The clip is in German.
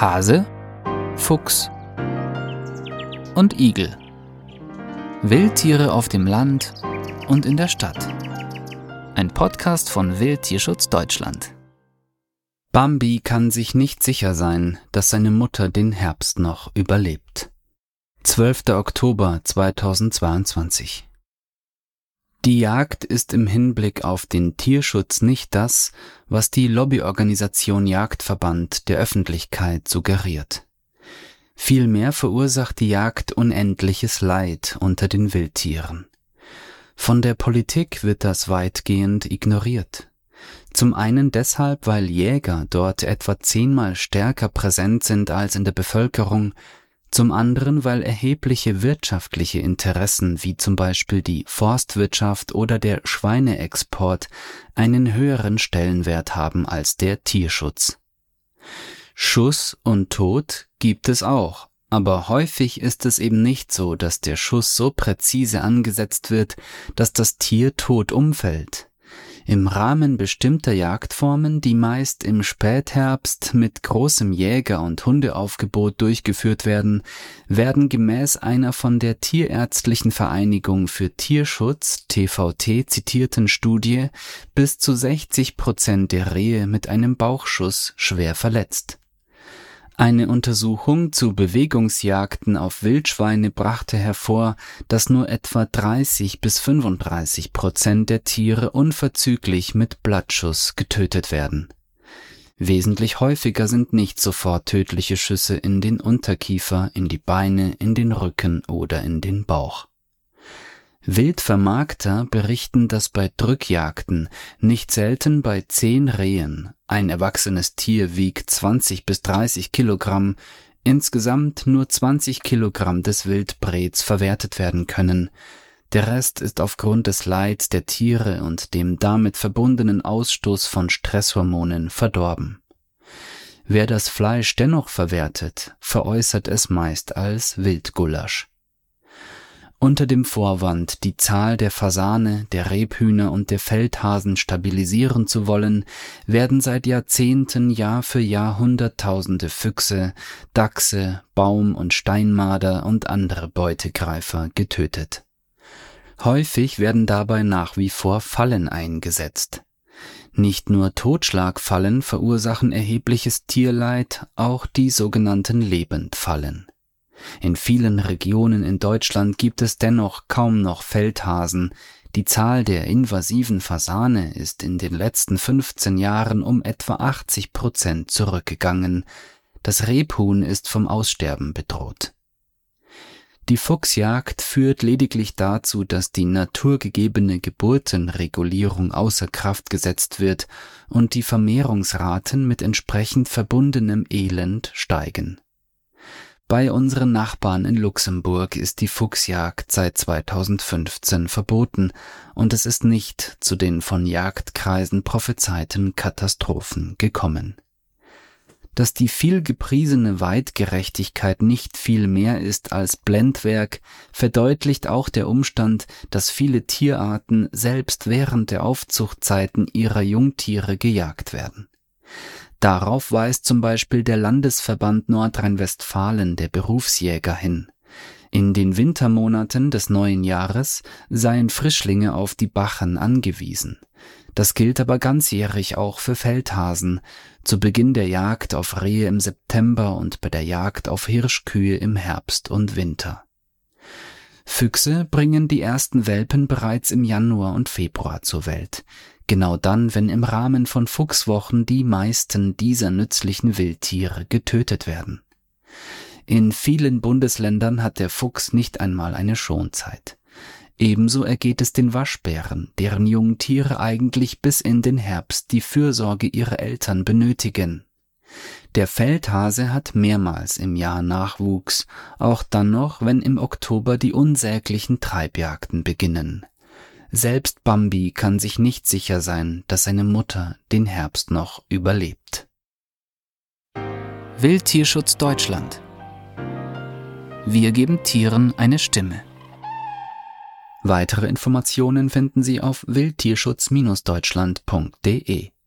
Hase, Fuchs und Igel. Wildtiere auf dem Land und in der Stadt. Ein Podcast von Wildtierschutz Deutschland. Bambi kann sich nicht sicher sein, dass seine Mutter den Herbst noch überlebt. 12. Oktober 2022 die Jagd ist im Hinblick auf den Tierschutz nicht das, was die Lobbyorganisation Jagdverband der Öffentlichkeit suggeriert. Vielmehr verursacht die Jagd unendliches Leid unter den Wildtieren. Von der Politik wird das weitgehend ignoriert. Zum einen deshalb, weil Jäger dort etwa zehnmal stärker präsent sind als in der Bevölkerung, zum anderen, weil erhebliche wirtschaftliche Interessen wie zum Beispiel die Forstwirtschaft oder der Schweineexport einen höheren Stellenwert haben als der Tierschutz. Schuss und Tod gibt es auch, aber häufig ist es eben nicht so, dass der Schuss so präzise angesetzt wird, dass das Tier tot umfällt. Im Rahmen bestimmter Jagdformen, die meist im Spätherbst mit großem Jäger- und Hundeaufgebot durchgeführt werden, werden gemäß einer von der Tierärztlichen Vereinigung für Tierschutz TVT zitierten Studie bis zu 60 Prozent der Rehe mit einem Bauchschuss schwer verletzt eine Untersuchung zu Bewegungsjagden auf Wildschweine brachte hervor, dass nur etwa 30 bis 35 Prozent der Tiere unverzüglich mit Blattschuss getötet werden. Wesentlich häufiger sind nicht sofort tödliche Schüsse in den Unterkiefer, in die Beine, in den Rücken oder in den Bauch Wildvermarkter berichten, dass bei Drückjagden nicht selten bei zehn Rehen ein erwachsenes Tier wiegt 20 bis 30 Kilogramm, insgesamt nur 20 Kilogramm des Wildbrets verwertet werden können. Der Rest ist aufgrund des Leids der Tiere und dem damit verbundenen Ausstoß von Stresshormonen verdorben. Wer das Fleisch dennoch verwertet, veräußert es meist als Wildgulasch unter dem Vorwand, die Zahl der Fasane, der Rebhühner und der Feldhasen stabilisieren zu wollen, werden seit Jahrzehnten Jahr für Jahr Hunderttausende Füchse, Dachse, Baum- und Steinmarder und andere Beutegreifer getötet. Häufig werden dabei nach wie vor Fallen eingesetzt. Nicht nur Totschlagfallen verursachen erhebliches Tierleid, auch die sogenannten Lebendfallen. In vielen Regionen in Deutschland gibt es dennoch kaum noch Feldhasen, die Zahl der invasiven Fasane ist in den letzten 15 Jahren um etwa 80 Prozent zurückgegangen. Das Rebhuhn ist vom Aussterben bedroht. Die Fuchsjagd führt lediglich dazu, dass die naturgegebene Geburtenregulierung außer Kraft gesetzt wird und die Vermehrungsraten mit entsprechend verbundenem Elend steigen. Bei unseren Nachbarn in Luxemburg ist die Fuchsjagd seit 2015 verboten und es ist nicht zu den von Jagdkreisen prophezeiten Katastrophen gekommen. Dass die viel gepriesene Weitgerechtigkeit nicht viel mehr ist als Blendwerk, verdeutlicht auch der Umstand, dass viele Tierarten selbst während der Aufzuchtzeiten ihrer Jungtiere gejagt werden. Darauf weist zum Beispiel der Landesverband Nordrhein-Westfalen der Berufsjäger hin. In den Wintermonaten des neuen Jahres seien Frischlinge auf die Bachen angewiesen. Das gilt aber ganzjährig auch für Feldhasen, zu Beginn der Jagd auf Rehe im September und bei der Jagd auf Hirschkühe im Herbst und Winter. Füchse bringen die ersten Welpen bereits im Januar und Februar zur Welt genau dann, wenn im Rahmen von Fuchswochen die meisten dieser nützlichen Wildtiere getötet werden. In vielen Bundesländern hat der Fuchs nicht einmal eine Schonzeit. Ebenso ergeht es den Waschbären, deren jungen Tiere eigentlich bis in den Herbst die Fürsorge ihrer Eltern benötigen. Der Feldhase hat mehrmals im Jahr Nachwuchs, auch dann noch, wenn im Oktober die unsäglichen Treibjagden beginnen. Selbst Bambi kann sich nicht sicher sein, dass seine Mutter den Herbst noch überlebt. Wildtierschutz Deutschland Wir geben Tieren eine Stimme. Weitere Informationen finden Sie auf wildtierschutz-deutschland.de